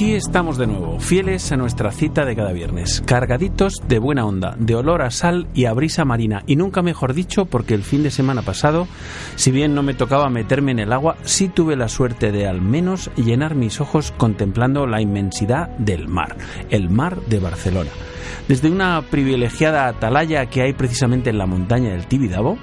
Aquí estamos de nuevo, fieles a nuestra cita de cada viernes, cargaditos de buena onda, de olor a sal y a brisa marina, y nunca mejor dicho porque el fin de semana pasado, si bien no me tocaba meterme en el agua, sí tuve la suerte de al menos llenar mis ojos contemplando la inmensidad del mar, el mar de Barcelona. Desde una privilegiada atalaya que hay precisamente en la montaña del Tibidabo,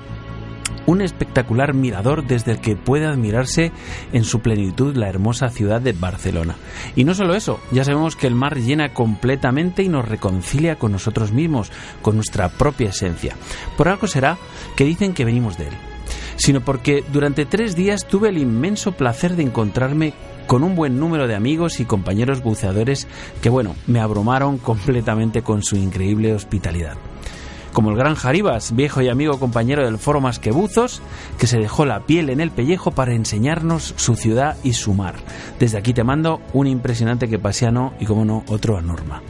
un espectacular mirador desde el que puede admirarse en su plenitud la hermosa ciudad de Barcelona. Y no solo eso, ya sabemos que el mar llena completamente y nos reconcilia con nosotros mismos, con nuestra propia esencia. Por algo será que dicen que venimos de él sino porque durante tres días tuve el inmenso placer de encontrarme con un buen número de amigos y compañeros buceadores que, bueno, me abrumaron completamente con su increíble hospitalidad como el gran Jaribas, viejo y amigo compañero del foro Más que Buzos, que se dejó la piel en el pellejo para enseñarnos su ciudad y su mar. Desde aquí te mando un impresionante que pasiano y, como no, otro a Norma.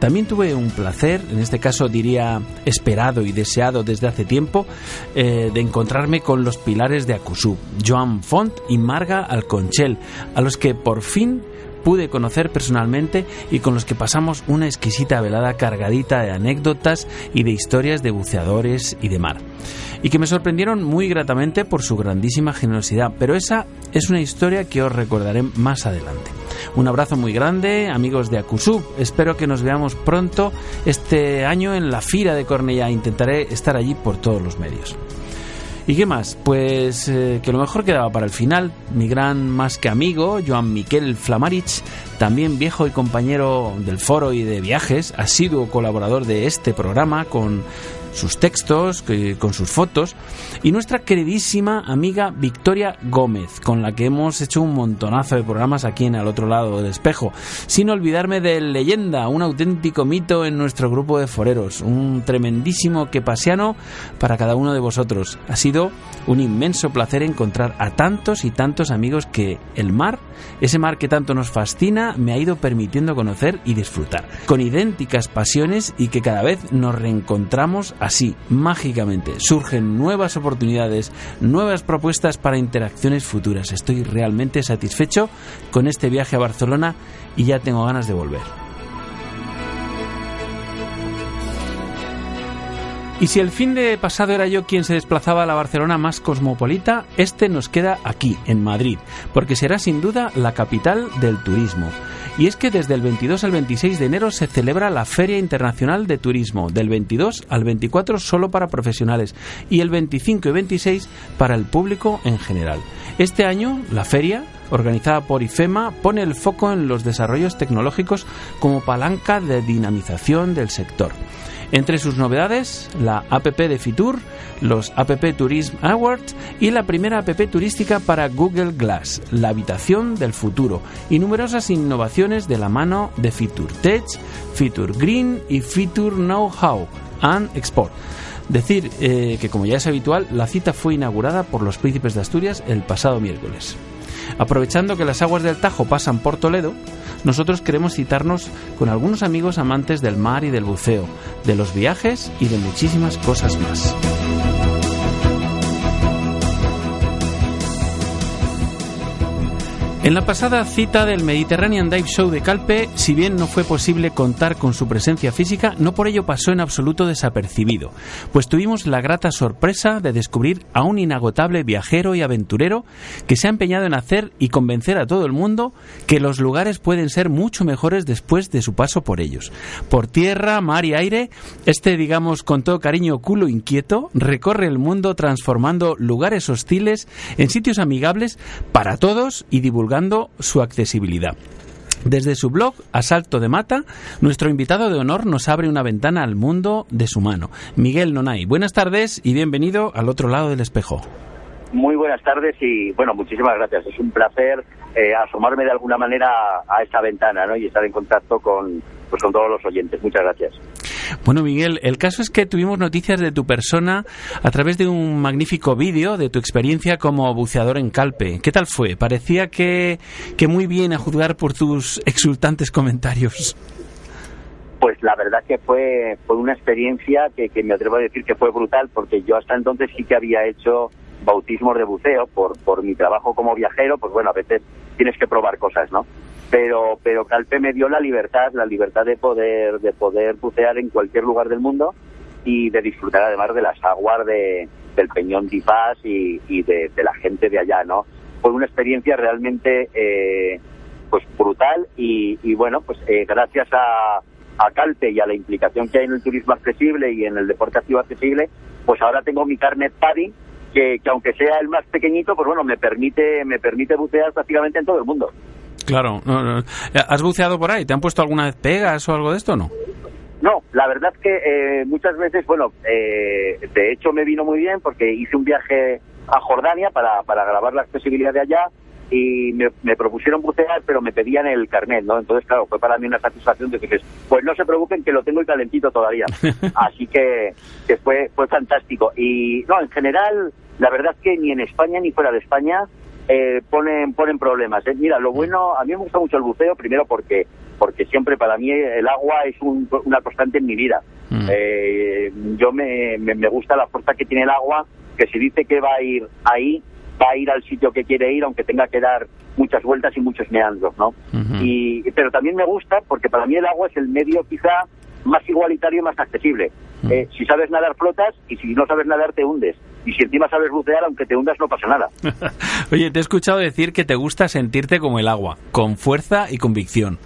También tuve un placer, en este caso diría esperado y deseado desde hace tiempo, eh, de encontrarme con los pilares de Acusú, Joan Font y Marga Alconchel, a los que por fin pude conocer personalmente y con los que pasamos una exquisita velada cargadita de anécdotas y de historias de buceadores y de mar. Y que me sorprendieron muy gratamente por su grandísima generosidad, pero esa es una historia que os recordaré más adelante. Un abrazo muy grande, amigos de Acusub. Espero que nos veamos pronto este año en la Fira de Cornellá. Intentaré estar allí por todos los medios. ¿Y qué más? Pues eh, que lo mejor quedaba para el final. Mi gran más que amigo, Joan Miquel Flamarich, también viejo y compañero del foro y de viajes, asiduo colaborador de este programa con sus textos, con sus fotos, y nuestra queridísima amiga Victoria Gómez, con la que hemos hecho un montonazo de programas aquí en el otro lado del espejo, sin olvidarme de Leyenda, un auténtico mito en nuestro grupo de foreros, un tremendísimo quepasiano para cada uno de vosotros. Ha sido un inmenso placer encontrar a tantos y tantos amigos que el mar, ese mar que tanto nos fascina, me ha ido permitiendo conocer y disfrutar, con idénticas pasiones y que cada vez nos reencontramos Así, mágicamente, surgen nuevas oportunidades, nuevas propuestas para interacciones futuras. Estoy realmente satisfecho con este viaje a Barcelona y ya tengo ganas de volver. Y si el fin de pasado era yo quien se desplazaba a la Barcelona más cosmopolita, este nos queda aquí, en Madrid, porque será sin duda la capital del turismo. Y es que desde el 22 al 26 de enero se celebra la Feria Internacional de Turismo, del 22 al 24 solo para profesionales y el 25 y 26 para el público en general. Este año la feria organizada por IFEMA, pone el foco en los desarrollos tecnológicos como palanca de dinamización del sector. Entre sus novedades, la APP de Fitur, los App Tourism Awards y la primera app turística para Google Glass, la habitación del futuro, y numerosas innovaciones de la mano de Fitur Tech, Fitur Green y Fitur Know-how and Export. Decir eh, que, como ya es habitual, la cita fue inaugurada por los príncipes de Asturias el pasado miércoles. Aprovechando que las aguas del Tajo pasan por Toledo, nosotros queremos citarnos con algunos amigos amantes del mar y del buceo, de los viajes y de muchísimas cosas más. En la pasada cita del Mediterranean Dive Show de Calpe, si bien no fue posible contar con su presencia física, no por ello pasó en absoluto desapercibido, pues tuvimos la grata sorpresa de descubrir a un inagotable viajero y aventurero que se ha empeñado en hacer y convencer a todo el mundo que los lugares pueden ser mucho mejores después de su paso por ellos. Por tierra, mar y aire, este, digamos con todo cariño, culo inquieto, recorre el mundo transformando lugares hostiles en sitios amigables para todos y divulgando su accesibilidad. Desde su blog Asalto de Mata, nuestro invitado de honor nos abre una ventana al mundo de su mano. Miguel Nonay, buenas tardes y bienvenido al otro lado del espejo. Muy buenas tardes y bueno, muchísimas gracias. Es un placer eh, asomarme de alguna manera a, esta ventana ¿no? y estar en contacto con, pues, con todos los oyentes. Muchas gracias. Bueno, Miguel, el caso es que tuvimos noticias de tu persona a través de un magnífico vídeo de tu experiencia como buceador en Calpe. ¿Qué tal fue? Parecía que, que muy bien a juzgar por tus exultantes comentarios. Pues la verdad que fue, fue una experiencia que, que me atrevo a decir que fue brutal porque yo hasta entonces sí que había hecho bautismos de buceo por, por mi trabajo como viajero, pues bueno, a veces tienes que probar cosas, ¿no? Pero pero Calpe me dio la libertad, la libertad de poder de poder bucear en cualquier lugar del mundo y de disfrutar además de las aguas de, del Peñón de y, y de, la gente de allá, ¿no? Fue una experiencia realmente eh, pues brutal y, y bueno, pues eh, gracias a, a Calpe y a la implicación que hay en el turismo accesible y en el deporte activo accesible, pues ahora tengo mi carnet PADI que, que aunque sea el más pequeñito, pues bueno, me permite me permite bucear prácticamente en todo el mundo. Claro. ¿Has buceado por ahí? ¿Te han puesto alguna vez pegas o algo de esto o no? No, la verdad que eh, muchas veces, bueno, eh, de hecho me vino muy bien porque hice un viaje a Jordania para, para grabar la accesibilidad de allá y me, propusieron bucear, pero me pedían el carnet, ¿no? Entonces, claro, fue para mí una satisfacción de que, pues no se preocupen que lo tengo y calentito todavía. Así que, que fue, fue fantástico. Y, no, en general, la verdad que ni en España ni fuera de España eh, ponen ponen problemas. ¿eh? Mira, lo bueno, a mí me gusta mucho el buceo, primero porque porque siempre para mí el agua es una constante en mi vida. Mm. Eh, yo me, me, gusta la fuerza que tiene el agua, que si dice que va a ir ahí, va a ir al sitio que quiere ir, aunque tenga que dar muchas vueltas y muchos meandros, ¿no? y, pero también me gusta porque para mí el agua es el medio quizá más igualitario y más accesible. Mm. Eh, si sabes nadar, flotas y si no sabes nadar, te hundes. Y si encima sabes bucear, aunque te hundas, no pasa nada. Oye, te he escuchado decir que te gusta sentirte como el agua, con fuerza y convicción.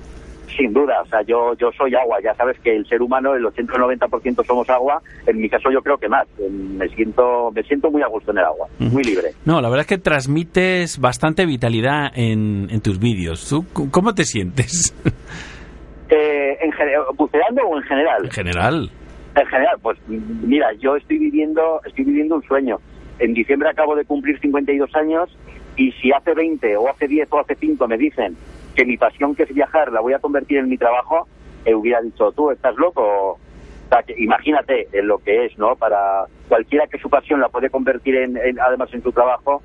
Sin duda, o sea, yo, yo soy agua, ya sabes que el ser humano, el 80 o 90% somos agua, en mi caso yo creo que más, me siento, me siento muy a gusto en el agua, muy libre. No, la verdad es que transmites bastante vitalidad en, en tus vídeos. cómo te sientes? Eh, en ¿Buceando o en general? En general. En general, pues mira, yo estoy viviendo, estoy viviendo un sueño. En diciembre acabo de cumplir 52 años y si hace 20 o hace 10 o hace 5 me dicen que mi pasión que es viajar la voy a convertir en mi trabajo, eh, hubiera dicho, tú estás loco. O sea, que imagínate en lo que es, ¿no? Para cualquiera que su pasión la puede convertir en, además en su trabajo,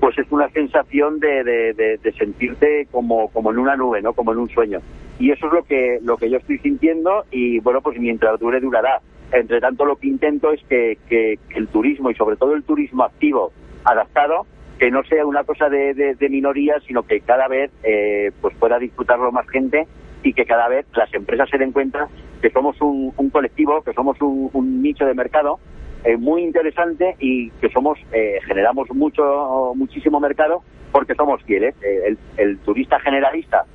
pues es una sensación de, de, sentirte como, como en una nube, ¿no? Como en un sueño. Y eso es lo que, lo que yo estoy sintiendo y bueno, pues mientras dure, durará. Entre tanto, lo que intento es que, que, el turismo y sobre todo el turismo activo, adaptado, que no sea una cosa de, de, minoría, sino que cada vez eh, pues pueda disfrutarlo más gente y que cada vez las empresas se den cuenta que somos un, un colectivo, que somos un, un nicho de mercado eh, muy interesante y que somos eh, generamos mucho muchísimo mercado porque somos fieles. Eh, el, turista generalista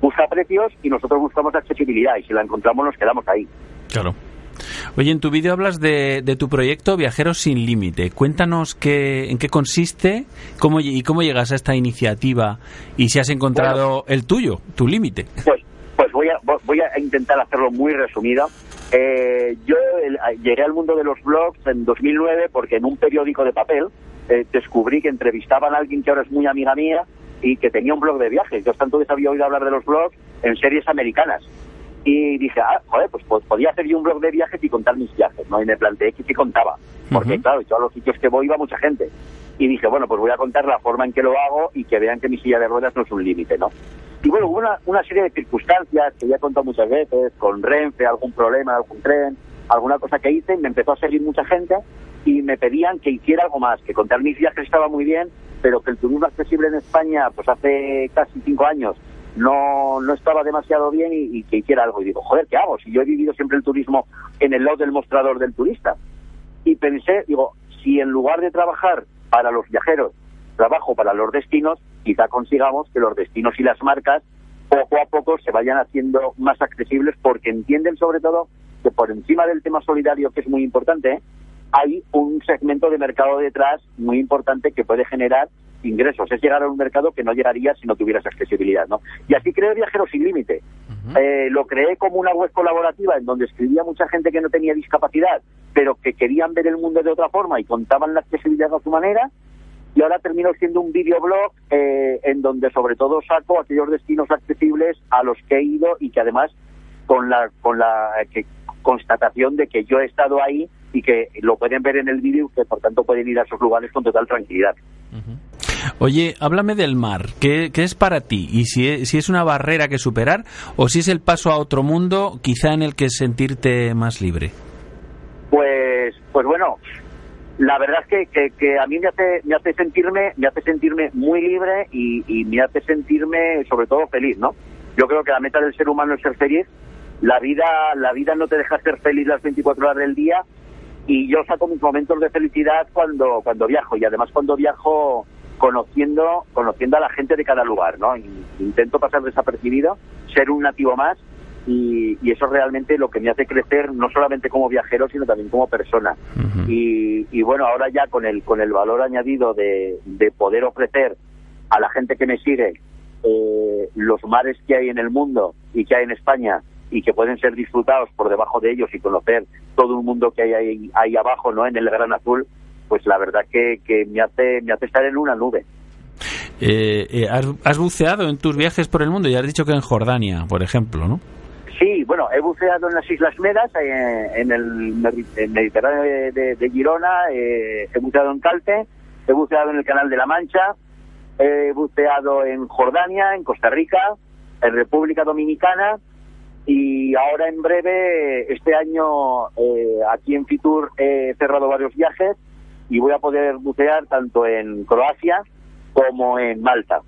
busca precios y nosotros buscamos accesibilidad y si la encontramos nos quedamos ahí. Claro. Oye, en tu vídeo hablas de, de, tu proyecto Viajeros sin Límite. Cuéntanos qué, en qué consiste cómo, y cómo llegas a esta iniciativa y si has encontrado el tuyo, tu límite. Pues, pues voy, a, voy a intentar hacerlo muy resumido. Eh, yo llegué al mundo de los blogs en 2009 porque en un periódico de papel eh, descubrí que entrevistaban a alguien que ahora es muy amiga mía y que tenía un blog de viajes. Yo hasta entonces había oído hablar de los blogs en series americanas. Y dije, ah, joder, pues, podía hacer yo un blog de viajes y contar mis viajes, ¿no? Y me planteé que sí contaba. Porque, claro, yo a los sitios que voy iba mucha gente. y dije, bueno, pues voy a contar la forma en que lo hago y que vean que mi silla de ruedas no es un límite, ¿no? Y bueno, hubo una, una serie de circunstancias que ya he contado muchas veces, con Renfe, algún problema, algún tren, alguna cosa que hice, me empezó a seguir mucha gente y me pedían que hiciera algo más, que contar mis viajes estaba muy bien, pero que el turismo accesible en España, pues hace casi cinco años, no, no estaba demasiado bien y, y que hiciera algo. Y digo, joder, ¿qué hago? Si yo he vivido siempre el turismo en el lado del mostrador del turista. Y pensé, digo, si en lugar de trabajar para los viajeros, trabajo para los destinos, quizá consigamos que los destinos y las marcas poco a poco se vayan haciendo más accesibles porque entienden sobre todo que por encima del tema solidario, que es muy importante, hay un segmento de mercado detrás muy importante que puede generar ingresos. Es llegar a un mercado que no llegaría si no tuvieras accesibilidad, ¿no? Y así creé Viajeros Sin Límite. Eh, lo creé como una web colaborativa en donde escribía mucha gente que no tenía discapacidad, pero que querían ver el mundo de otra forma y contaban la accesibilidad a su manera. Y ahora terminó siendo un videoblog eh, en donde sobre todo saco aquellos destinos accesibles a los que he ido y que además con la con la eh, que, constatación de que yo he estado ahí y que lo pueden ver en el vídeo y que por tanto pueden ir a esos lugares con total tranquilidad. Oye, háblame del mar. ¿Qué, qué es para ti? ¿Y si es, si es una barrera que superar o si es el paso a otro mundo, quizá en el que sentirte más libre? Pues, pues bueno, la verdad es que, que, que a mí me hace, me hace sentirme, me hace sentirme muy libre y, y me hace sentirme sobre todo feliz, ¿no? Yo creo que la meta del ser humano es ser feliz. La vida, la vida no te deja ser feliz las 24 horas del día y yo saco mis momentos de felicidad cuando cuando viajo y además cuando viajo conociendo conociendo a la gente de cada lugar, ¿no? Intento pasar desapercibido, ser un nativo más y, y eso es realmente lo que me hace crecer no solamente como viajero sino también como persona. y, y bueno, ahora ya con el con el valor añadido de, de poder ofrecer a la gente que me sigue eh, los mares que hay en el mundo y que hay en España y que pueden ser disfrutados por debajo de ellos y conocer todo el mundo que hay ahí, ahí abajo, ¿no? En el Gran Azul, pues la verdad que, que me hace me hace estar en una nube. Eh, eh, has, has buceado en tus viajes por el mundo y has dicho que en Jordania, por ejemplo, ¿no? Sí, bueno, he buceado en las Islas Medas, eh, en el Medi- el Mediterráneo de, de- de Girona, eh, he buceado en Calte, he buceado en el Canal de la Mancha, he buceado en Jordania, en Costa Rica, en República Dominicana y ahora en breve, este año, eh, aquí en Fitur he cerrado varios viajes y voy a poder bucear tanto en Croacia como en Malta.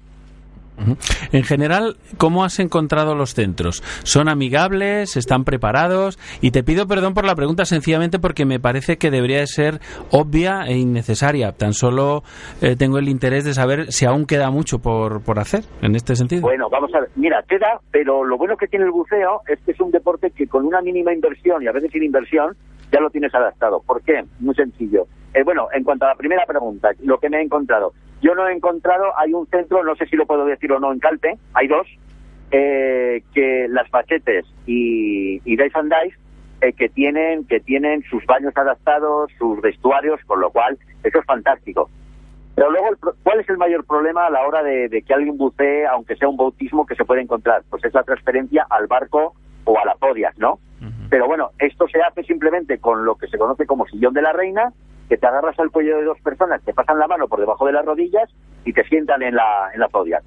En general, ¿cómo has encontrado los centros? ¿Son amigables? ¿Están preparados? Y te pido perdón por la pregunta sencillamente porque me parece que debería de ser obvia e innecesaria. Tan solo eh, tengo el interés de saber si aún queda mucho por, por hacer en este sentido. Bueno, vamos a ver. Mira, queda, pero lo bueno que tiene el buceo es que es un deporte que con una mínima inversión y a veces sin inversión ya lo tienes adaptado. ¿Por qué? Muy sencillo. Eh, bueno, en cuanto a la primera pregunta, lo que me he encontrado. Yo no he encontrado, hay un centro, no sé si lo puedo decir o no, en Calpe, hay dos, eh, que las Bachetes y, y Dive and Dive, eh, que tienen que tienen sus baños adaptados, sus vestuarios, con lo cual eso es fantástico. Pero luego, ¿cuál es el mayor problema a la hora de, que alguien bucee, aunque sea un bautismo, que se puede encontrar? Pues es la transferencia al barco o a la Zodiac, ¿no? Pero bueno, esto se hace simplemente con lo que se conoce como sillón de la reina, que te agarras al cuello de dos personas, te pasan la mano por debajo de las rodillas y te sientan en la, en la Zodiac.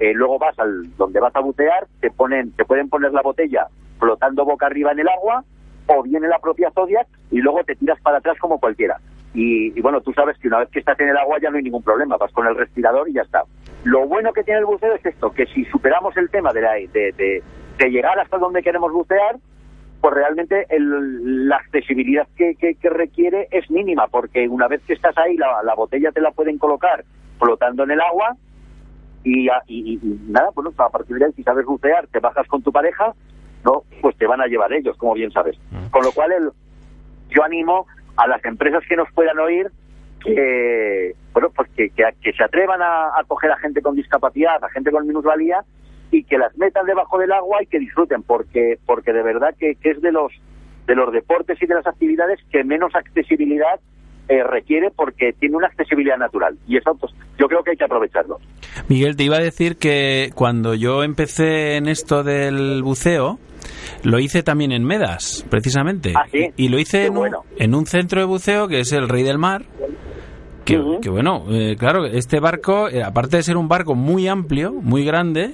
Eh, luego vas al donde vas a bucear, te ponen, te pueden poner la botella flotando boca arriba en el agua, o bien en la propia Zodiac, y luego te tiras para atrás como cualquiera. Y, bueno, tú sabes que una vez que estás en el agua ya no hay ningún problema, vas con el respirador y ya está. Lo bueno que tiene el buceo es esto, que si superamos el tema de, la, de, de llegar hasta donde queremos bucear, pues realmente el- la accesibilidad que, que- que requiere es mínima, porque una vez que estás ahí, la, la botella te la pueden colocar flotando en el agua y, y- y- y nada, bueno, a partir de ahí, si sabes bucear, te bajas con tu pareja, no, pues te van a llevar ellos, como bien sabes. Con lo cual, el, yo animo a las empresas que nos puedan oír que, bueno, pues que, que, que se atrevan a, a coger a gente con discapacidad, a gente con minusvalía y que las metan debajo del agua y que disfruten, porque, porque de verdad que, que es de los, de los deportes y de las actividades que menos accesibilidad eh, requiere porque tiene una accesibilidad natural y eso pues yo creo que hay que aprovecharlo. Miguel, te iba a decir que cuando yo empecé en esto del buceo, lo hice también en Medas, precisamente. Ah, ¿sí? Y lo hice en un, bueno. en un centro de buceo que es el Rey del Mar, que, que bueno, eh, claro, este barco, eh, aparte de ser un barco muy amplio, muy grande,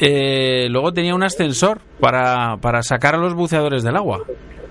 eh, luego tenía un ascensor para, para sacar a los buceadores del agua.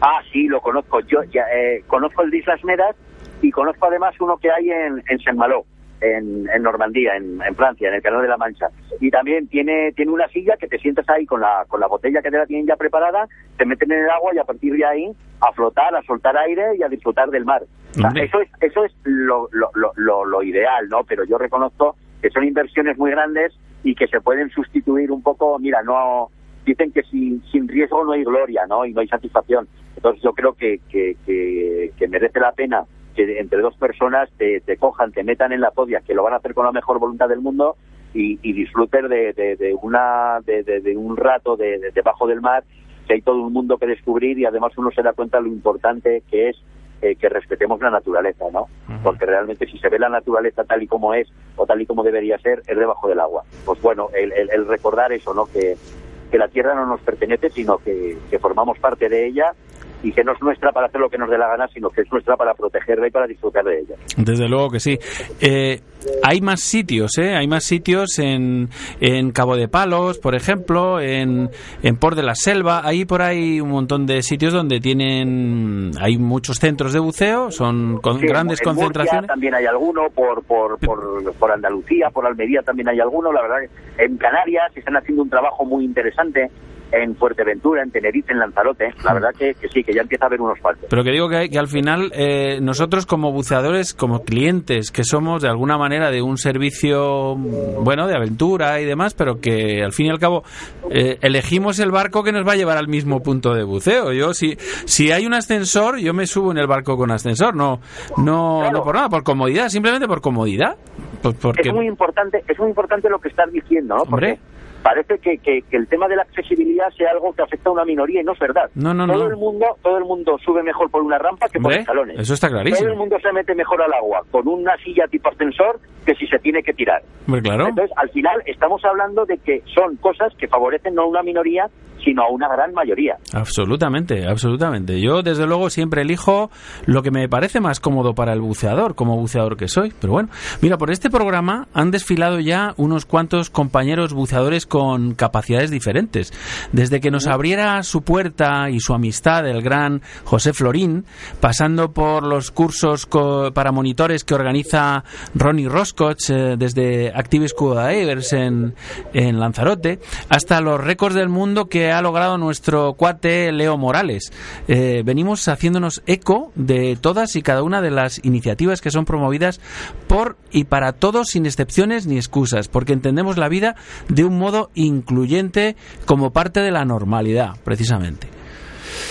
Ah, sí, lo conozco. Yo ya, eh, conozco el de Islas Medas y conozco además uno que hay en, en Saint-Malo, en, en Normandía, en, en Francia, en el Canal de la Mancha. Y también tiene tiene una silla que te sientas ahí con la, con la botella que te la tienen ya preparada, te meten en el agua y a partir de ahí a flotar, a soltar aire y a disfrutar del mar. O sea, Hombre. eso es, eso es lo, lo, lo, lo, lo ideal, ¿no? Pero yo reconozco que son inversiones muy grandes y que se pueden sustituir un poco, mira, no dicen que sin, sin riesgo no hay gloria, ¿no? Y no hay satisfacción. Entonces yo creo que, que, que, que merece la pena que entre dos personas te, te cojan, te metan en la podia, que lo van a hacer con la mejor voluntad del mundo y, y disfruten de, de, de una de, de- de un rato de, de- debajo del mar, que hay todo un mundo que descubrir y además uno se da cuenta lo importante que es eh, que respetemos la naturaleza, ¿no? Porque realmente si se ve la naturaleza tal y como es o tal y como debería ser, es debajo del agua. Pues bueno, el, el- el recordar eso, ¿no? Que, que la tierra no nos pertenece, sino que, que formamos parte de ella y que no es nuestra para hacer lo que nos dé la gana, sino que es nuestra para protegerla y para disfrutar de ella. Desde luego que sí. Eh, hay más sitios, ¿eh? Hay más sitios en, en Cabo de Palos, por ejemplo, en, en Port de la Selva. Hay por ahí un montón de sitios donde tienen... Hay muchos centros de buceo, son con Sí, grandes en Murcia concentraciones. también hay alguno, por, por, por, por Andalucía, por Almería también hay alguno. La verdad en Canarias están haciendo un trabajo muy interesante. En Fuerteventura, en Tenerife, en Lanzarote. La verdad que, que sí, que ya empieza a haber unos faltos. Pero que digo que, que al final eh, nosotros como buceadores, como clientes, que somos de alguna manera de un servicio, bueno, de aventura y demás, pero que al fin y al cabo eh, elegimos el barco que nos va a llevar al mismo punto de buceo. Yo si si hay un ascensor, yo me subo en el barco con ascensor, no no Claro. no por nada, por comodidad, simplemente por comodidad. Pues porque es muy importante es muy importante lo que estás diciendo no porque Hombre. Parece que, que- que el tema de la accesibilidad sea algo que afecta a una minoría y no es verdad No, no, todo no. el mundo todo el mundo sube mejor por una rampa que por escalones eso está todo el clarísimo. mundo se mete mejor al agua con una silla tipo ascensor que si se tiene que tirar Hombre, claro. entonces al final estamos hablando de que son cosas que favorecen no a una minoría sino a una gran mayoría Absolutamente, absolutamente. Yo, desde luego, siempre elijo lo que me parece más cómodo para el buceador, como buceador que soy. Pero bueno, mira, por este programa han desfilado ya unos cuantos compañeros buceadores con capacidades diferentes. Desde que nos abriera su puerta y su amistad el gran José Florín, pasando por los cursos co- para monitores que organiza Ronnie Roscoch eh, desde Active Scuba Divers en, en Lanzarote, hasta los récords del mundo que ha logrado nuestro cuate Leo Morales. Eh, venimos haciéndonos eco de todas y cada una de las iniciativas que son promovidas por y para todos sin excepciones ni excusas, porque entendemos la vida de un modo incluyente como parte de la normalidad, precisamente.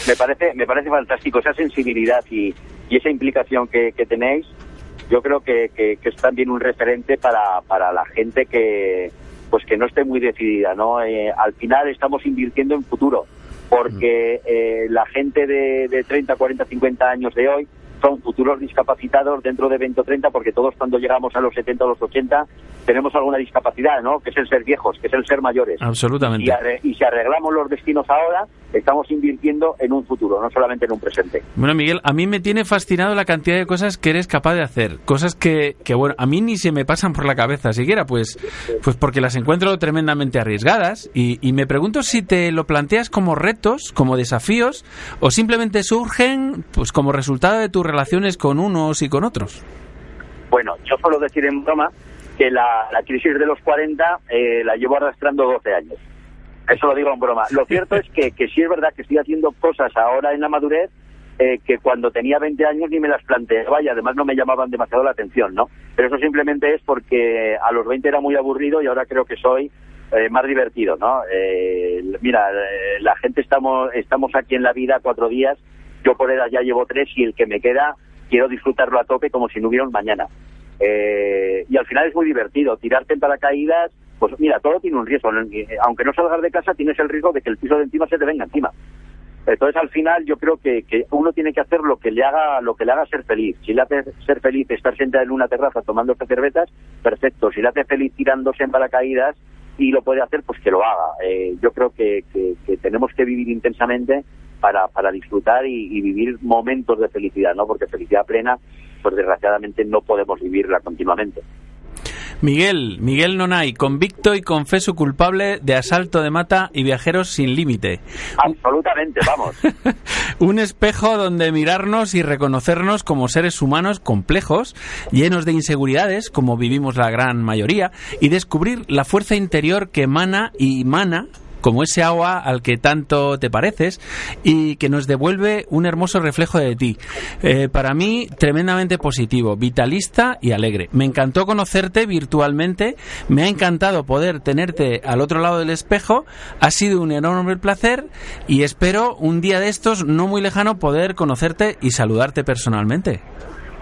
me parece me parece fantástico esa sensibilidad y, y esa implicación que, que tenéis. Yo creo que, que- que es también un referente para, para la gente que pues que no esté muy decidida no Eh, al final estamos invirtiendo en futuro porque eh, la gente de, de 30 40 50 años de hoy son futuros discapacitados dentro de 20 o 30 porque todos cuando llegamos a los 70 o los 80 tenemos alguna discapacidad no que es el ser viejos que es el ser mayores Absolutamente. y, y si arreglamos los destinos ahora, estamos invirtiendo en un futuro, no solamente en un presente. Bueno, Miguel, a mí me tiene fascinado la cantidad de cosas que eres capaz de hacer. Cosas que, que, bueno, a mí ni se me pasan por la cabeza siquiera, pues, pues porque las encuentro tremendamente arriesgadas. Y, y me pregunto si te lo planteas como retos, como desafíos, o simplemente surgen pues como resultado de tus relaciones con unos y con otros. Bueno, yo suelo decir en broma que la, la crisis de los 40 eh, la llevo arrastrando 12 años. Eso lo digo en broma. Lo cierto es que, que sí es verdad que estoy haciendo cosas ahora en la madurez eh, que cuando tenía 20 años ni me las planteaba y además no me llamaban demasiado la atención, ¿no? Pero eso simplemente es porque a los 20 era muy aburrido y ahora creo que soy eh, más divertido, ¿no? Eh, mira, eh, la gente estamos estamos aquí en la vida cuatro días, yo por edad ya llevo tres y el que me queda quiero disfrutarlo a tope como si no hubiera un mañana. Eh, y al final es muy divertido, tirarte en paracaídas, pues mira, todo tiene un riesgo. Eh, Aunque no salgas de casa, tienes el riesgo de que el piso de encima se te venga encima. Entonces, al final, yo creo que, que uno tiene que hacer lo que le haga lo que le haga ser feliz. Si le hace ser feliz estar sentado en una terraza tomándose cervezas, perfecto. Si le hace feliz tirándose en paracaídas y lo puede hacer, pues que lo haga. Eh, yo creo que tenemos que vivir intensamente para, para disfrutar y, y vivir momentos de felicidad, ¿no? Porque felicidad plena pues desgraciadamente no podemos vivirla continuamente. Miguel, Miguel Nonay, convicto y confeso culpable de asalto de mata y viajeros sin límite. Absolutamente, vamos. Un espejo donde mirarnos y reconocernos como seres humanos complejos, llenos de inseguridades, como vivimos la gran mayoría, y descubrir la fuerza interior que emana y mana como ese agua al que tanto te pareces y que nos devuelve un hermoso reflejo de ti. Eh, para mí, tremendamente positivo, vitalista y alegre. Me encantó conocerte virtualmente, me ha encantado poder tenerte al otro lado del espejo, ha sido un enorme placer y espero un día de estos, no muy lejano, poder conocerte y saludarte personalmente.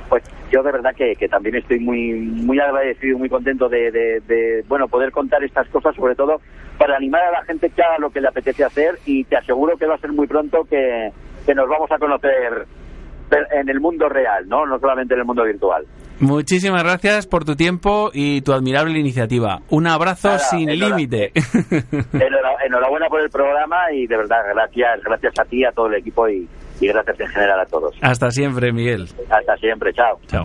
Pues yo de verdad que, también estoy muy muy agradecido, muy contento de, de, bueno poder contar estas cosas, sobre todo para animar a la gente que haga lo que le apetece hacer y te aseguro que va a ser muy pronto que, nos vamos a conocer en el mundo real, ¿no? No solamente en el mundo virtual. Muchísimas gracias por tu tiempo y tu admirable iniciativa. Un abrazo sin límite. Enhorabuena por el programa y de verdad gracias, gracias a ti, a todo el equipo y, y gracias en general a todos. Hasta siempre, Miguel. Hasta siempre, chao. Chao.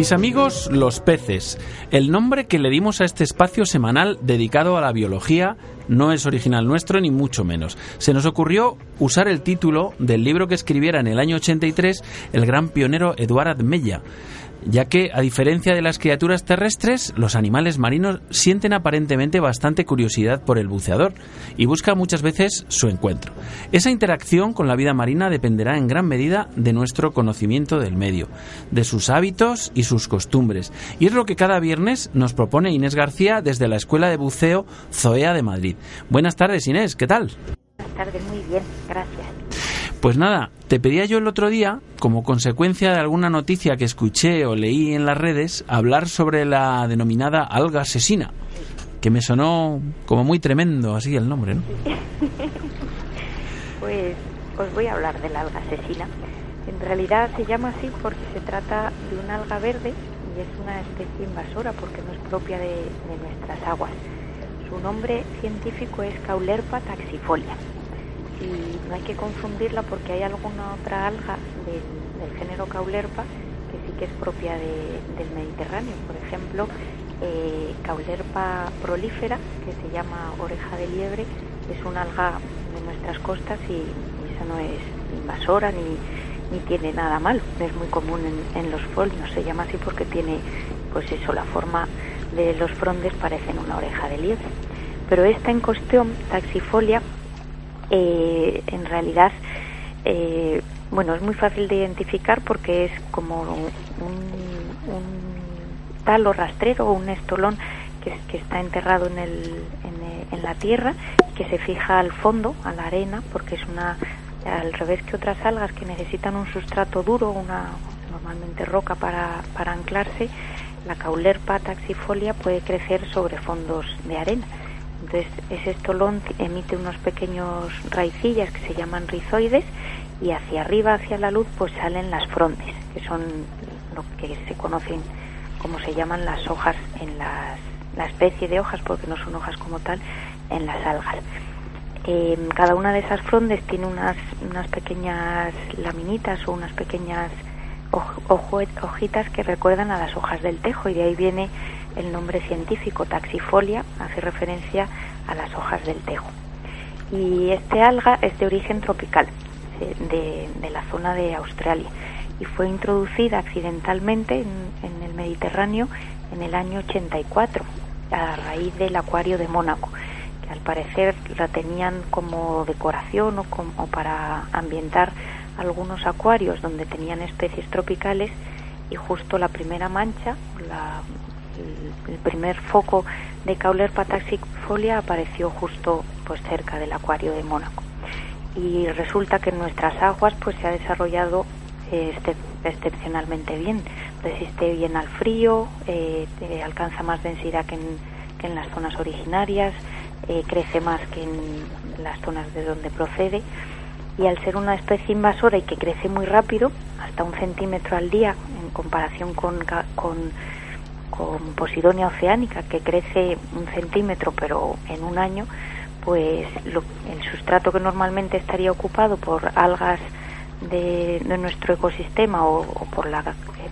Mis amigos los peces, el nombre que le dimos a este espacio semanal dedicado a la biología no es original nuestro ni mucho menos. Se nos ocurrió usar el título del libro que escribiera en el año 83 el gran pionero Eduard Mella ya que, a diferencia de las criaturas terrestres, los animales marinos sienten aparentemente bastante curiosidad por el buceador y buscan muchas veces su encuentro. Esa interacción con la vida marina dependerá en gran medida de nuestro conocimiento del medio, de sus hábitos y sus costumbres, y es lo que cada viernes nos propone Inés García desde la Escuela de Buceo Zoea de Madrid. Buenas tardes, Inés, ¿qué tal? Buenas tardes, muy bien, gracias. Pues nada, te pedía yo el otro día, como consecuencia de alguna noticia que escuché o leí en las redes, hablar sobre la denominada alga asesina, que me sonó como muy tremendo así el nombre, ¿no? pues os voy a hablar de la alga asesina. En realidad se llama así porque se trata de un alga verde y es una especie invasora porque no es propia de, de nuestras aguas. Su nombre científico es Caulerpa taxifolia y no hay que confundirla porque hay alguna otra alga del, género Caulerpa que sí que es propia del Mediterráneo. Por ejemplo, eh, Caulerpa prolífera, que se llama oreja de liebre, es una alga de nuestras costas y, esa no es invasora ni, ni tiene nada malo. Es muy común en, en los folios. Se llama así porque tiene, pues eso, la forma de los frondes parecen una oreja de liebre. Pero esta en cuestión, taxifolia, eh, en realidad, eh, bueno, es muy fácil de identificar porque es como un, un talo rastrero o un estolón que, está enterrado en, el, en, la tierra, que se fija al fondo, a la arena, porque es una, al revés que otras algas que necesitan un sustrato duro, una normalmente roca para, para anclarse, la caulerpa taxifolia puede crecer sobre fondos de arena. Entonces ese estolón emite unos pequeños raicillas que se llaman rizoides y hacia arriba, hacia la luz, pues salen las frondes, que son lo que se conocen como se llaman las hojas en las, la especie de hojas, porque no son hojas como tal, en las algas. cada una de esas frondes tiene unas, unas pequeñas laminitas o unas pequeñas hojitas que recuerdan a las hojas del tejo y de ahí viene el nombre científico taxifolia hace referencia a las hojas del tejo. Y este alga es de origen tropical, de, la zona de Australia. y fue introducida accidentalmente en, el Mediterráneo en el año 84 a raíz del acuario de Mónaco que al parecer la tenían como decoración o como para ambientar algunos acuarios donde tenían especies tropicales y justo la primera mancha, el, primer foco de Caulerpa taxifolia apareció justo pues cerca del acuario de Mónaco. Y resulta que en nuestras aguas pues se ha desarrollado este, excepcionalmente bien, resiste bien al frío, eh, alcanza más densidad que en, las zonas originarias, eh, crece más que en las zonas de donde procede y al ser una especie invasora y que crece muy rápido, hasta un centímetro al día, en comparación con, con, Posidonia oceánica, que crece un centímetro pero en un año, pues el sustrato que normalmente estaría ocupado por algas de, nuestro ecosistema o, por la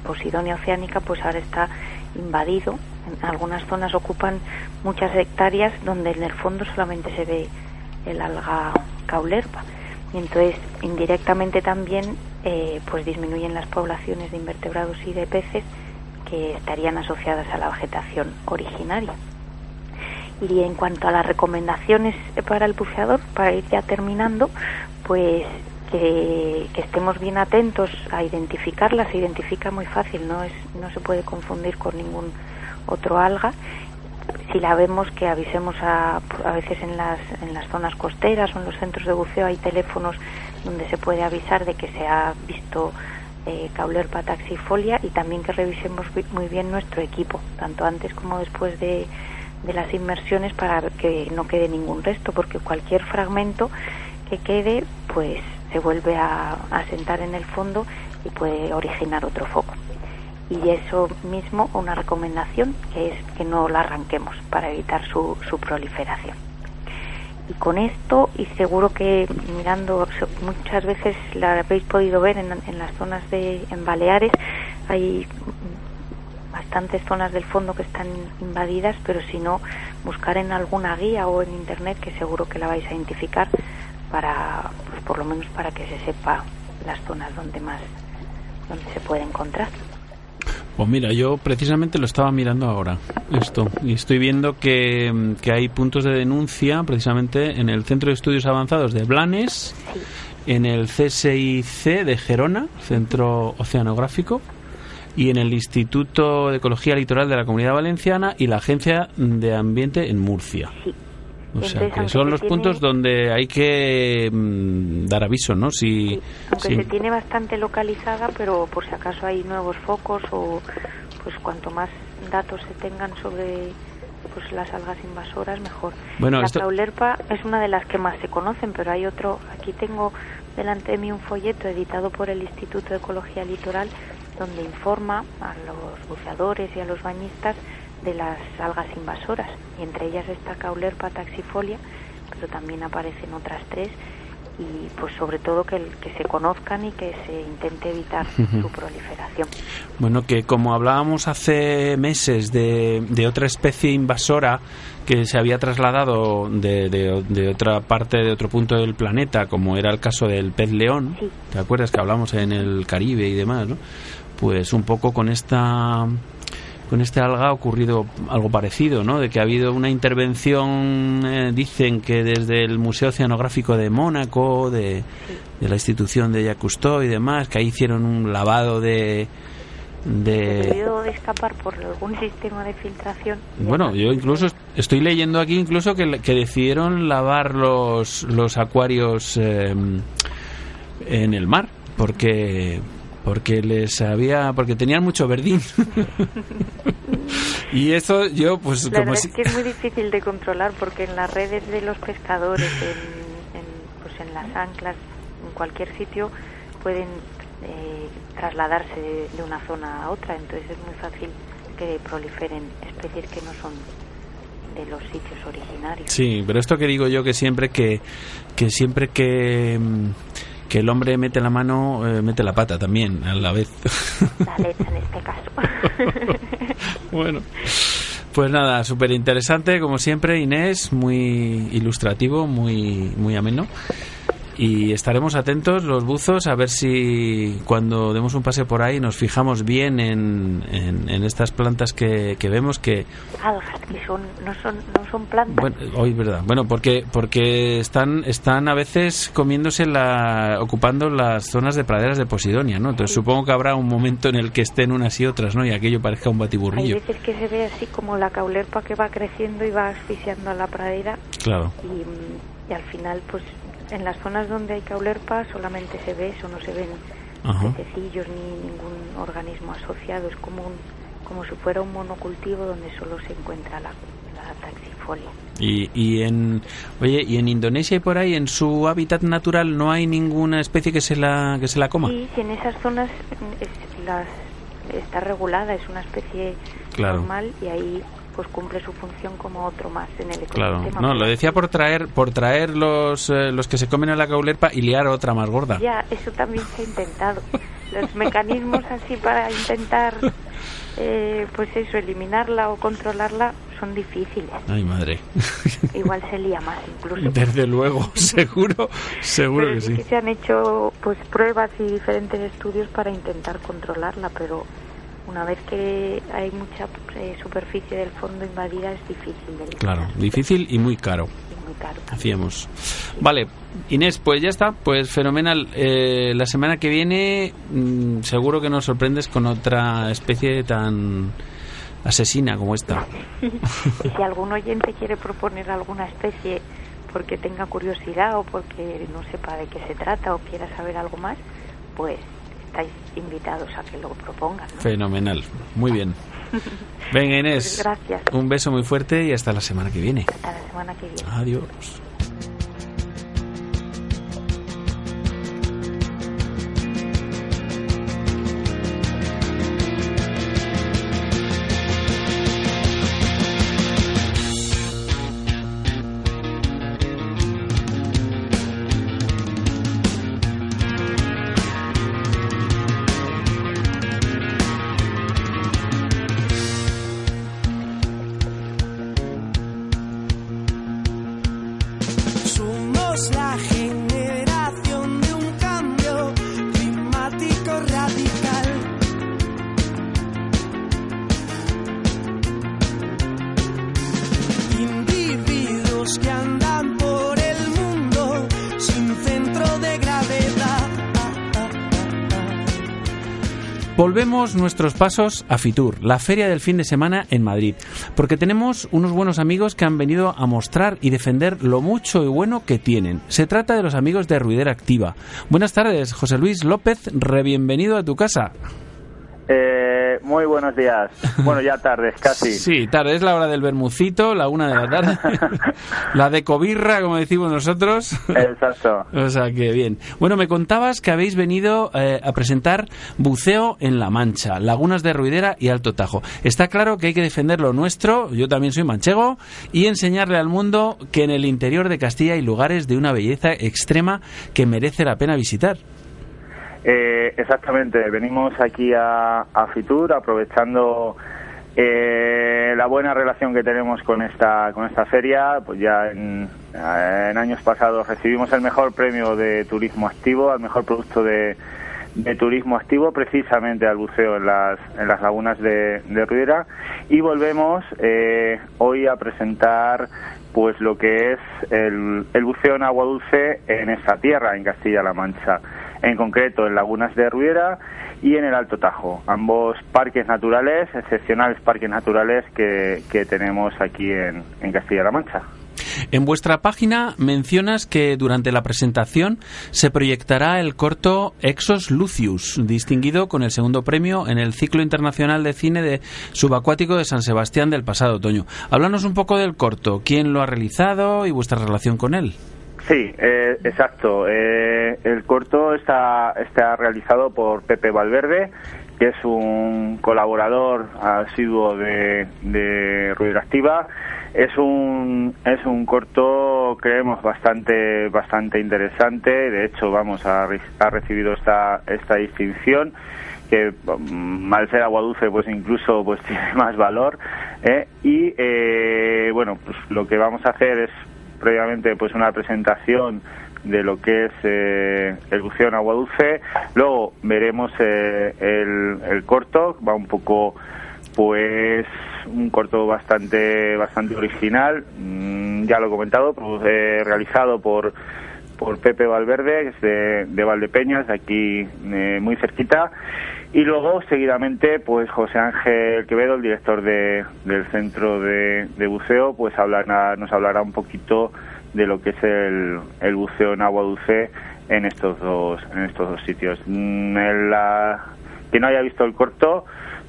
Posidonia oceánica, pues ahora está invadido. En algunas zonas ocupan muchas hectáreas donde en el fondo solamente se ve el alga caulerpa y entonces indirectamente también eh, pues disminuyen las poblaciones de invertebrados y de peces que estarían asociadas a la vegetación originaria. Y en cuanto a las recomendaciones para el buceador, para ir ya terminando, pues que, estemos bien atentos a identificarlas, se identifica muy fácil, no, es, no se puede confundir con ningún otro alga si la vemos que avisemos a, a veces en las, en las zonas costeras o en los centros de buceo hay teléfonos donde se puede avisar de que se ha visto eh, Caulerpa taxifolia y también que revisemos muy bien nuestro equipo, tanto antes como después de, de las inmersiones para que no quede ningún resto, porque cualquier fragmento que quede pues se vuelve a, a sentar en el fondo y puede originar otro foco y eso mismo una recomendación que es que no la arranquemos para evitar su, su proliferación. Y con esto, y seguro que mirando, muchas veces la habéis podido ver en, en las zonas de en Baleares, hay bastantes zonas del fondo que están invadidas, pero si no, buscar en alguna guía o en internet que seguro que la vais a identificar para, pues por lo menos para que se sepa las zonas donde más, donde se puede encontrar. Pues mira, yo precisamente lo estaba mirando ahora, esto, y estoy viendo que, que hay puntos de denuncia precisamente en el Centro de Estudios Avanzados de Blanes, en el CSIC de Gerona, Centro Oceanográfico, y en el Instituto de Ecología Litoral de la Comunidad Valenciana y la Agencia de Ambiente en Murcia. O sea, que son los puntos donde hay que mm, dar aviso, ¿no? Si, Aunque se tiene bastante localizada, pero por si acaso hay nuevos focos o pues cuanto más datos se tengan sobre pues las algas invasoras, mejor. Bueno, la esto... es una de las que más se conocen, pero hay otro, aquí tengo delante de mí un folleto editado por el Instituto de Ecología Litoral donde informa a los buceadores y a los bañistas de las algas invasoras y entre ellas está Caulerpa taxifolia, pero también aparecen otras tres y pues sobre todo que, que se conozcan y que se intente evitar su proliferación. Bueno, que como hablábamos hace meses de, de otra especie invasora que se había trasladado de, de, otra parte, de otro punto del planeta, como era el caso del pez león, ¿te acuerdas que hablamos en el Caribe y demás? ¿no? Pues un poco con esta con este alga ha ocurrido algo parecido, ¿no? De que ha habido una intervención, eh, dicen que desde el Museo Oceanográfico de Mónaco, de, la institución de Jacques y demás, que ahí hicieron un lavado de... de... de escapar por algún sistema de filtración. Bueno, yo incluso estoy leyendo aquí incluso que, que decidieron lavar los, los acuarios eh, en el mar, porque porque les había porque tenían mucho verdín. Y eso yo pues la como verdad es que es muy difícil de controlar porque en las redes de los pescadores en, pues en las anclas en cualquier sitio pueden eh, trasladarse de, una zona a otra. Entonces es muy fácil que proliferen especies que no son de los sitios originarios. Sí pero esto que digo yo que siempre que que siempre que mm, que el hombre mete la mano, eh, mete la pata también a la vez. La leche en este caso. bueno. Pues nada, súper interesante, como siempre, Inés, muy ilustrativo, muy, muy ameno. Y estaremos atentos los buzos a ver si cuando demos un pase por ahí nos fijamos bien en, en, estas plantas que, que, vemos que algas que son no son no son plantas. Bueno hoy verdad bueno porque porque están están a veces comiéndose la ocupando las zonas de praderas de Posidonia no entonces supongo que habrá un momento en el que estén unas y otras no y aquello parezca un batiburrillo. Hay veces que se ve así como la caulerpa que va creciendo y va asfixiando a la pradera. Claro. Y, y al final pues en las zonas donde hay caulerpa solamente se ve eso, no se ven pececillos ni ningún organismo asociado, es como como si fuera un monocultivo donde solo se encuentra la, la taxifolia. Y, y en oye y en Indonesia y por ahí en su hábitat natural no hay ninguna especie que se la que se la coma. Sí, en esas zonas las, está regulada, es una especie normal y ahí pues cumple su función como otro más en el ecosistema. Claro, no, lo decía por traer por traer los, eh, los que se comen a la caulerpa y liar otra más gorda. Ya, eso también se ha intentado. los mecanismos así para intentar, eh, pues eso, eliminarla o controlarla son difíciles. Ay, madre. Igual se lía más incluso. Desde luego, seguro, seguro que sí. Que se han hecho pues pruebas y diferentes estudios para intentar controlarla, pero una vez que hay mucha eh, superficie del fondo invadida es difícil. claro, difícil y muy caro. muy caro. Hacíamos. Vale, Inés, pues ya está, pues fenomenal. Eh, la semana que viene mm, seguro que nos sorprendes con otra especie tan asesina como esta. y si algún oyente quiere proponer alguna especie porque tenga curiosidad o porque no sepa de qué se trata o quiera saber algo más, pues estáis invitados a que lo propongan. Fenomenal, muy bien. Venga Inés, gracias. un beso muy fuerte y hasta la semana que viene. Hasta la semana que viene. Adiós. Nuestros pasos a Fitur, la feria del fin de semana en Madrid, porque tenemos unos buenos amigos que han venido a mostrar y defender lo mucho y bueno que tienen. Se trata de los amigos de Ruidera Activa. Buenas tardes, José Luis López, re-bienvenido a tu casa. Eh, muy buenos días. Bueno, ya tardes, casi. Sí, tarde. Es la hora del bermucito, la una de la tarde. la de cobirra, como decimos nosotros. Exacto. o sea, que bien. Bueno, me contabas que habéis venido eh, a presentar buceo en La Mancha, lagunas de Ruidera y Alto Tajo. Está claro que hay que defender lo nuestro, yo también soy manchego, y enseñarle al mundo que en el interior de Castilla hay lugares de una belleza extrema que merece la pena visitar. Eh, exactamente, venimos aquí a, Fitur aprovechando eh, la buena relación que tenemos con esta con esta feria. Pues ya en, años pasados recibimos el mejor premio de turismo activo, al mejor producto de, turismo activo, precisamente al buceo en las, en las lagunas de, de. Y volvemos eh, hoy a presentar pues lo que es el, buceo en agua dulce en esa tierra, en Castilla-La Mancha en concreto en Lagunas de Ruiera y en el Alto Tajo, ambos parques naturales, excepcionales parques naturales que, tenemos aquí en, Castilla-La Mancha. En vuestra página mencionas que durante la presentación se proyectará el corto Exos Lucius, distinguido con el segundo premio en el ciclo internacional de cine de subacuático de San Sebastián del pasado otoño. Háblanos un poco del corto, quién lo ha realizado y vuestra relación con él. Sí, eh, exacto. Eh, el corto está, está realizado por Pepe Valverde, que es un colaborador asiduo de, de Ruido Activa. Es un, es un corto, creemos, bastante, bastante interesante. De hecho, vamos, ha, ha recibido esta, esta distinción que mm, al ser agua dulce pues incluso pues tiene más valor ¿eh? y eh, bueno pues lo que vamos a hacer es previamente pues una presentación de lo que es eh, el buceo en agua dulce. Luego veremos eh, el, el corto, va un poco, pues, un corto bastante, bastante original. Mm, ya lo he comentado, pues, eh, realizado por por Pepe Valverde, que es de, de Valdepeñas, de aquí muy cerquita. Y luego, seguidamente, pues José Ángel Quevedo, el director de, del centro de, buceo, pues hablará, nos hablará un poquito de lo que es el, el buceo en agua dulce en estos dos, en estos dos sitios. Mm, el, la, quien no haya visto el corto,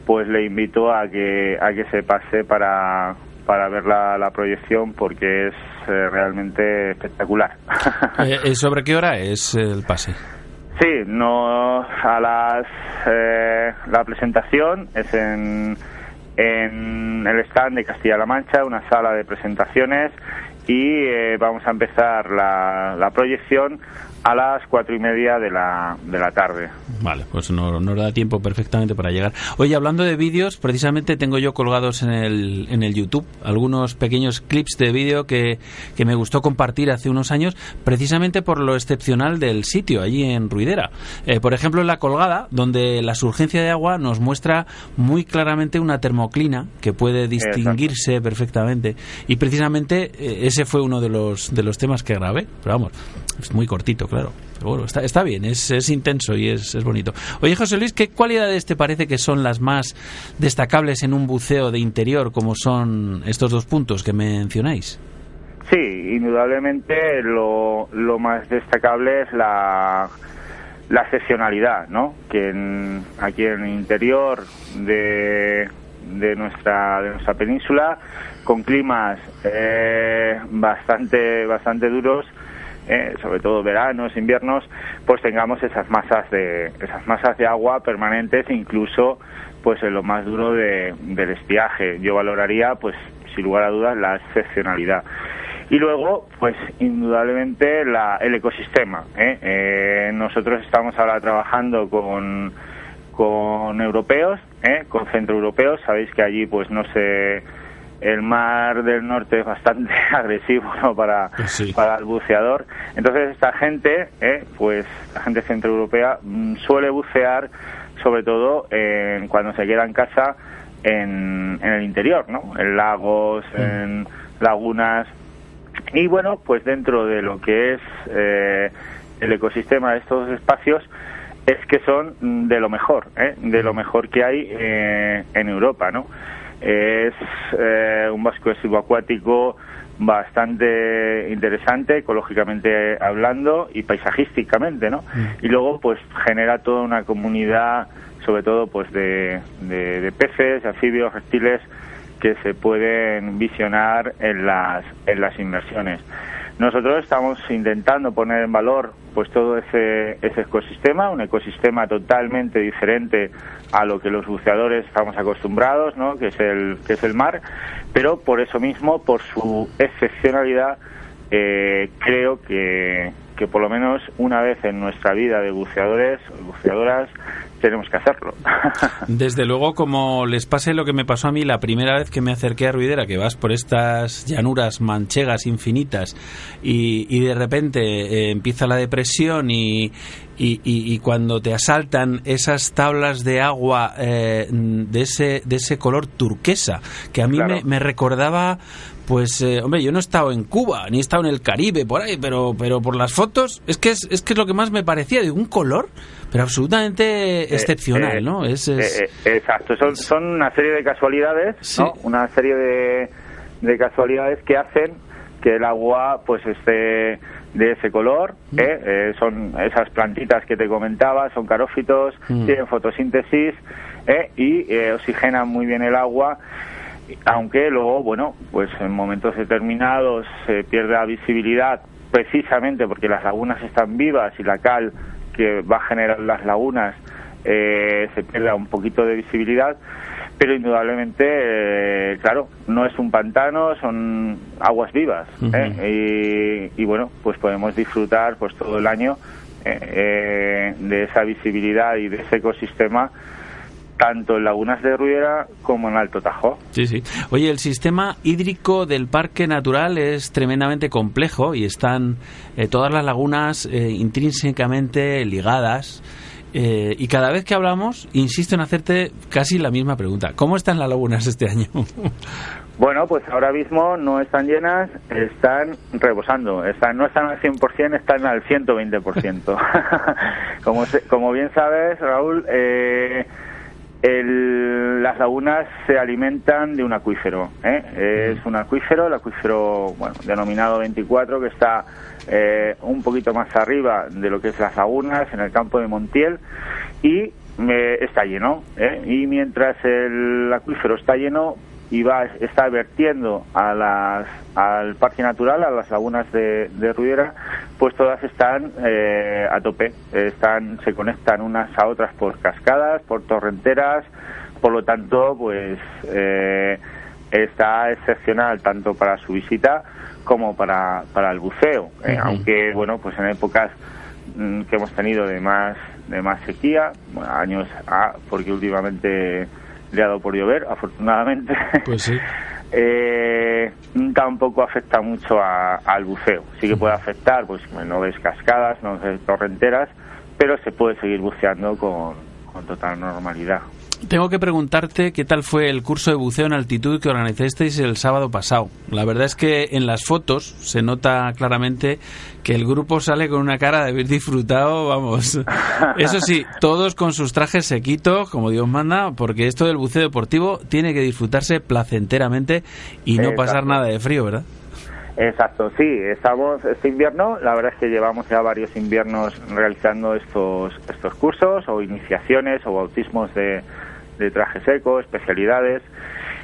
pues le invito a que, a que se pase para, para ver la, la proyección porque es eh, realmente espectacular. Eh, eh, ¿Sobre qué hora es el pase? Sí, no a las eh, la presentación es en en el stand de Castilla-La Mancha, una sala de presentaciones y eh, vamos a empezar la, la proyección a las cuatro y media de la, de la tarde. Vale, pues no nos da tiempo perfectamente para llegar. Oye, hablando de vídeos, precisamente tengo yo colgados en el, en el YouTube algunos pequeños clips de vídeo que, que me gustó compartir hace unos años, precisamente por lo excepcional del sitio, allí en Ruidera. Eh, por ejemplo, en la colgada, donde la surgencia de agua nos muestra muy claramente una termoclina que puede distinguirse Exacto. perfectamente. Y precisamente eh, ese fue uno de los, de los temas que grabé. Pero vamos, es muy cortito, claro. Pero bueno, está, está bien, es, es intenso y es, es bonito. Oye, José Luis, ¿qué cualidades te parece que son las más destacables en un buceo de interior, como son estos dos puntos que mencionáis? Sí, indudablemente lo, lo más destacable es la, la excepcionalidad, ¿no? Que en- aquí en el interior de, de nuestra de nuestra península, con climas eh, bastante bastante duros, eh, sobre todo veranos, inviernos, pues tengamos esas masas de esas masas de agua permanentes, incluso pues en lo más duro de, del estiaje. Yo valoraría, pues sin lugar a dudas, la excepcionalidad. Y luego, pues indudablemente la, el ecosistema. ¿eh? Eh, nosotros estamos ahora trabajando con, con europeos, ¿eh? con centroeuropeos. Sabéis que allí, pues no sé, el mar del norte es bastante agresivo ¿no? para, sí. para el buceador. Entonces esta gente, ¿eh? pues la gente centroeuropea mm, suele bucear sobre todo en, cuando se queda en casa en, en el interior, ¿no? En lagos, en lagunas. Y bueno, pues dentro de lo que es eh, el ecosistema de estos espacios, es que son mm, de lo mejor, ¿eh? de lo mejor que hay eh, en Europa, ¿no? Es eh, un vasco subacuático bastante interesante, ecológicamente hablando y paisajísticamente, ¿no? Y luego, pues, genera toda una comunidad, sobre todo, pues, de, de, de peces, anfibios, reptiles, que se pueden visionar en las, en las inmersiones. Nosotros estamos intentando poner en valor pues todo ese, ese ecosistema, un ecosistema totalmente diferente a lo que los buceadores estamos acostumbrados, ¿no? que es el que es el mar, pero por eso mismo, por su excepcionalidad, eh, creo que, que por lo menos una vez en nuestra vida de buceadores o buceadoras tenemos que hacerlo. Desde luego, como les pase lo que me pasó a mí la primera vez que me acerqué a Ruidera, que vas por estas llanuras manchegas infinitas y, y de repente eh, empieza la depresión y, y, y- y cuando te asaltan esas tablas de agua eh, de, ese, de ese color turquesa, que a mí Claro. me, me recordaba pues, eh, hombre, yo no he estado en Cuba, ni he estado en el Caribe, por ahí, pero, pero por las fotos, es que es, es que es lo que más me parecía, de un color, pero absolutamente excepcional, Eh, eh, ¿no? Es, es- eh, eh, exacto, son, son una serie de casualidades, Sí. ¿no? Una serie de, de casualidades que hacen que el agua pues esté de ese color, Mm. ¿eh? Eh, son esas plantitas que te comentaba, son carófitos, Mm. tienen fotosíntesis ¿eh? y eh, oxigenan muy bien el agua aunque luego, bueno, pues en momentos determinados se pierde la visibilidad precisamente porque las lagunas están vivas y la cal que va a generar las lagunas eh, se pierde un poquito de visibilidad, pero indudablemente, eh, claro, no es un pantano, son aguas vivas ¿eh? y, y, bueno, pues podemos disfrutar pues todo el año eh, de esa visibilidad y de ese ecosistema tanto en lagunas de Ruidera como en Alto Tajo. Sí, sí. Oye, el sistema hídrico del parque natural es tremendamente complejo y están eh, todas las lagunas eh, intrínsecamente ligadas. Eh, y cada vez que hablamos, insisto en hacerte casi la misma pregunta. ¿Cómo están las lagunas este año? Bueno, pues ahora mismo no están llenas, están rebosando. Están, no están al 100%, están al 120%. como, como bien sabes, Raúl, eh, las lagunas se alimentan de un acuífero. ¿eh? Es un acuífero, el acuífero bueno, denominado 24, que está eh, un poquito más arriba de lo que es las lagunas, en el campo de Montiel, y está lleno. Y mientras el acuífero está lleno, y va, está vertiendo a las, al parque natural, a las lagunas de, de Ruidera, pues todas están eh, a tope, están, se conectan unas a otras por cascadas, por torrenteras, por lo tanto, pues eh, está excepcional tanto para su visita como para, para el buceo, eh, aunque bueno, pues en épocas mm, que hemos tenido de más de más sequía, años A, porque últimamente le ha dado por llover, afortunadamente. Pues sí. eh, tampoco afecta mucho al buceo. Sí que puede afectar, pues no ves cascadas, no ves torrenteras, pero se puede seguir buceando con, con total normalidad. Tengo que preguntarte qué tal fue el curso de buceo en altitud que organizasteis el sábado pasado. La verdad es que en las fotos se nota claramente que el grupo sale con una cara de haber disfrutado, vamos. Eso sí, todos con sus trajes sequitos, como Dios manda, porque esto del buceo deportivo tiene que disfrutarse placenteramente y no pasar nada de frío, ¿verdad? Exacto, sí, estamos este invierno, la verdad es que llevamos ya varios inviernos realizando estos estos cursos o iniciaciones o bautismos de, de traje seco, especialidades.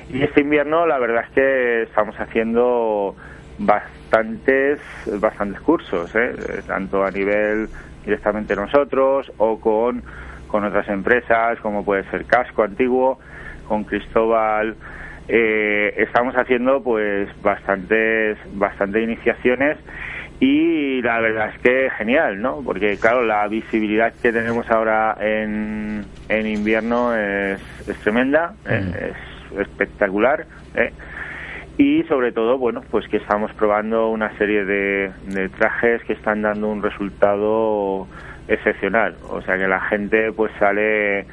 Y este invierno la verdad es que estamos haciendo bastantes, bastantes cursos, ¿eh? tanto a nivel directamente nosotros o con, con otras empresas como puede ser Casco Antiguo, con Cristóbal. Eh, estamos haciendo pues bastantes, bastantes iniciaciones y la verdad es que genial, ¿no? Porque claro, la visibilidad que tenemos ahora en, en invierno es, tremenda, ¿eh? es espectacular. ¿eh? Y sobre todo, bueno, pues que estamos probando una serie de, de trajes que están dando un resultado excepcional. O sea que la gente pues sale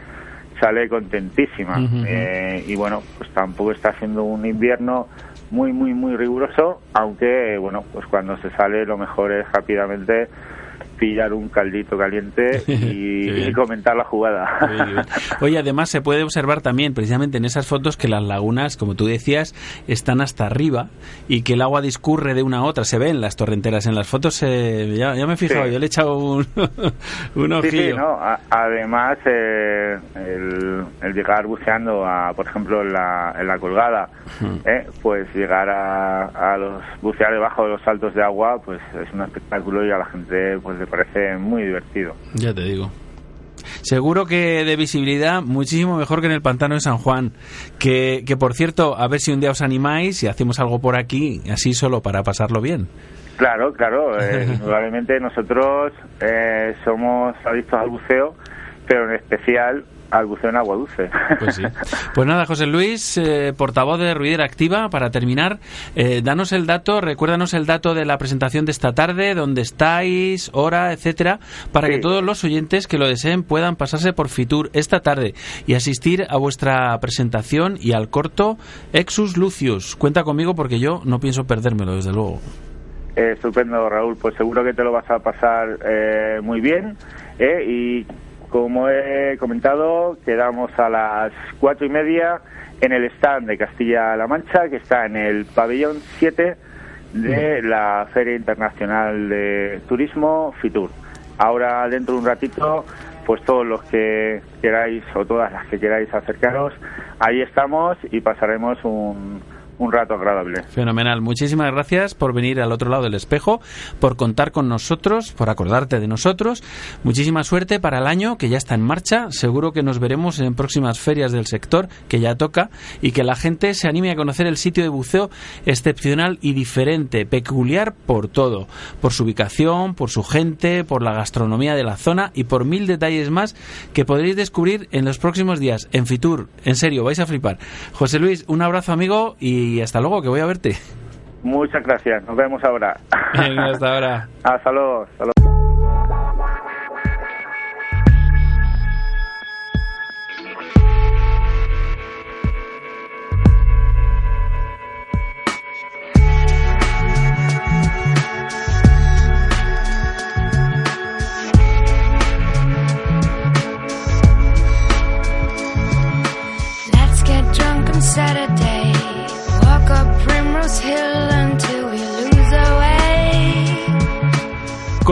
sale contentísima. Eh, y bueno, pues tampoco está haciendo un invierno muy, muy, muy riguroso, aunque, bueno, pues cuando se sale lo mejor es rápidamente pillar un caldito caliente y, comentar la jugada. Oye, además se puede observar también, precisamente en esas fotos, que las lagunas, como tú decías, están hasta arriba y que el agua discurre de una a otra. Se ven las torrenteras en las fotos. ya, me he fijado, yo le he echado un, un ojillo. no. además, eh, el, llegar buceando, a, por ejemplo, en la, en la colgada, eh, pues llegar a, a los bucear debajo de los saltos de agua, pues es un espectáculo y a la gente pues parece muy divertido. Ya te digo. Seguro que de visibilidad muchísimo mejor que en el pantano de San Juan. Que, que por cierto, a ver si un día os animáis y hacemos algo por aquí, así solo para pasarlo bien. Claro, claro. Eh, indudablemente nosotros eh, somos adictos al buceo, pero en especial al buceo en agua dulce. Pues sí. Pues nada, José Luis, eh, portavoz de Ruidera Activa, para terminar, eh, danos el dato, recuérdanos el dato de la presentación de esta tarde, dónde estáis, hora, etcétera, para que todos los oyentes que lo deseen puedan pasarse por Fitur esta tarde y asistir a vuestra presentación y al corto Exus Lucius. Cuenta conmigo porque yo no pienso perdérmelo, desde luego. Eh, estupendo, Raúl. Pues seguro que te lo vas a pasar muy bien. y como he comentado, quedamos a las cuatro y media en el stand de Castilla-La Mancha, que está en el pabellón 7 de la Feria Internacional de Turismo FITUR. Ahora, dentro de un ratito, pues todos los que queráis o todas las que queráis acercaros, ahí estamos y pasaremos un, un rato agradable. Fenomenal. Muchísimas gracias por venir al otro lado del espejo, por contar con nosotros, por acordarte de nosotros. Muchísima suerte para el año que ya está en marcha. Seguro que nos veremos en próximas ferias del sector que ya toca y que la gente se anime a conocer el sitio de buceo excepcional y diferente, peculiar por todo, por su ubicación, por su gente, por la gastronomía de la zona y por mil detalles más que podréis descubrir en los próximos días en Fitur. En serio, vais a flipar. José Luis, un abrazo amigo y hasta luego, que voy a verte. Muchas gracias, nos vemos ahora. Venga, hasta ahora. hasta luego. Hasta luego.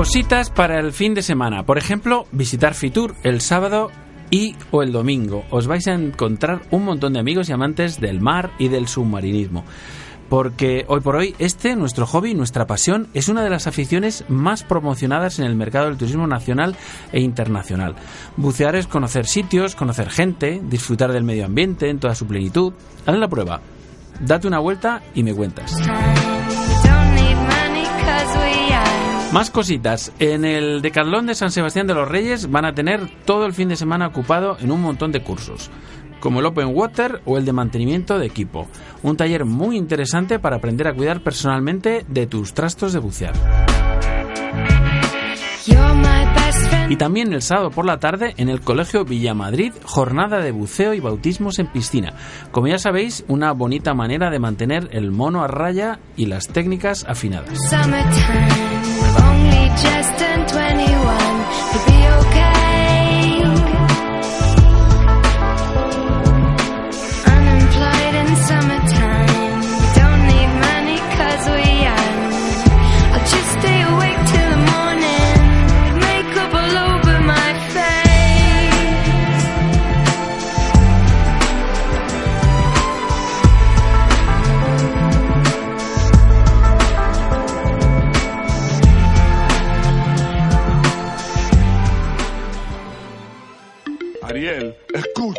Cositas para el fin de semana. Por ejemplo, visitar Fitur el sábado y o el domingo. Os vais a encontrar un montón de amigos y amantes del mar y del submarinismo. Porque hoy por hoy este, nuestro hobby, nuestra pasión, es una de las aficiones más promocionadas en el mercado del turismo nacional e internacional. Bucear es conocer sitios, conocer gente, disfrutar del medio ambiente en toda su plenitud. Haz la prueba. Date una vuelta y me cuentas. Más cositas. En el Decathlon de San Sebastián de los Reyes van a tener todo el fin de semana ocupado en un montón de cursos, como el Open Water o el de mantenimiento de equipo. Un taller muy interesante para aprender a cuidar personalmente de tus trastos de bucear. Y también el sábado por la tarde en el Colegio Villamadrid, jornada de buceo y bautismos en piscina. Como ya sabéis, una bonita manera de mantener el mono a raya y las técnicas afinadas. Summertime. Just turned 21.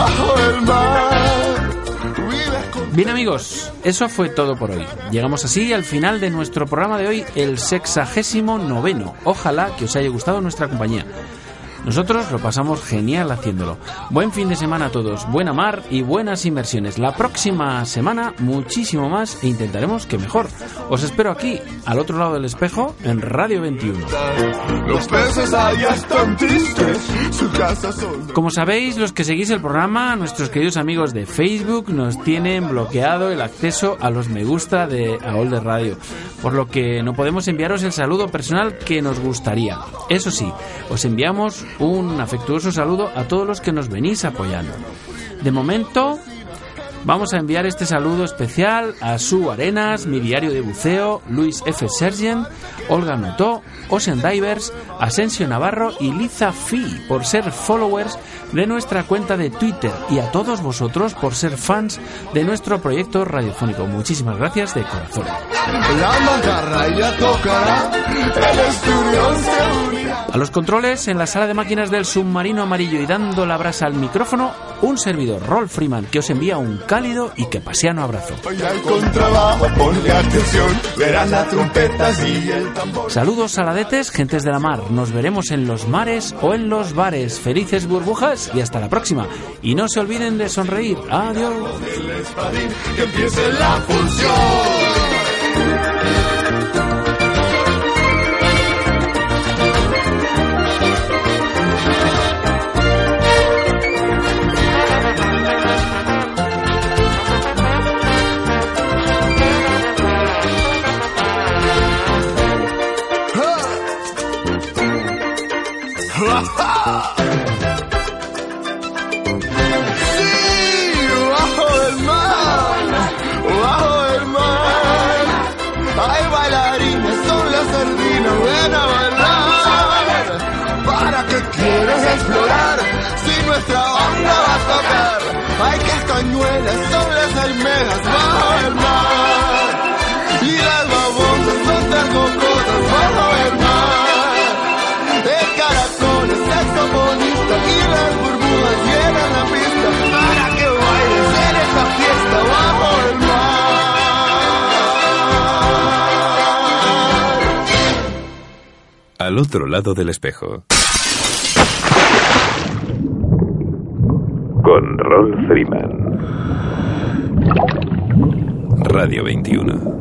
bajo el mar. Bien amigos, eso fue todo por hoy. Llegamos así al final de nuestro programa de hoy, el sexagésimo noveno. Ojalá que os haya gustado nuestra compañía. Nosotros lo pasamos genial haciéndolo. Buen fin de semana a todos, buena mar y buenas inversiones. La próxima semana muchísimo más e intentaremos que mejor. Os espero aquí, al otro lado del espejo, en Radio 21. Los peces allá están tristes, su casa son. Como sabéis, los que seguís el programa, nuestros queridos amigos de Facebook nos tienen bloqueado el acceso a los me gusta de AOL de Radio, por lo que no podemos enviaros el saludo personal que nos gustaría. Eso sí, os enviamos un afectuoso saludo a todos los que nos venís apoyando. De momento, Vamos a enviar este saludo especial a Su Arenas, mi diario de buceo, Luis F. Sergent, Olga Notó, Ocean Divers, Asensio Navarro y Liza Fi por ser followers de nuestra cuenta de Twitter y a todos vosotros por ser fans de nuestro proyecto radiofónico. Muchísimas gracias de corazón. A los controles en la sala de máquinas del submarino amarillo y dando la brasa al micrófono, un servidor, Rolf Freeman, que os envía un cálido y que paseano abrazo. Saludos saladetes, gentes de la mar. Nos veremos en los mares o en los bares. Felices burbujas y hasta la próxima. Y no se olviden de sonreír. Adiós. Las almejas bajo el mar. Y las babosas son tercocotas bajo el mar. El caracol es saxofonista y las burbujas llenan la pista para que bailes en esta fiesta bajo el mar. Al otro lado del espejo. Con Rolf Freeman. Radio 21.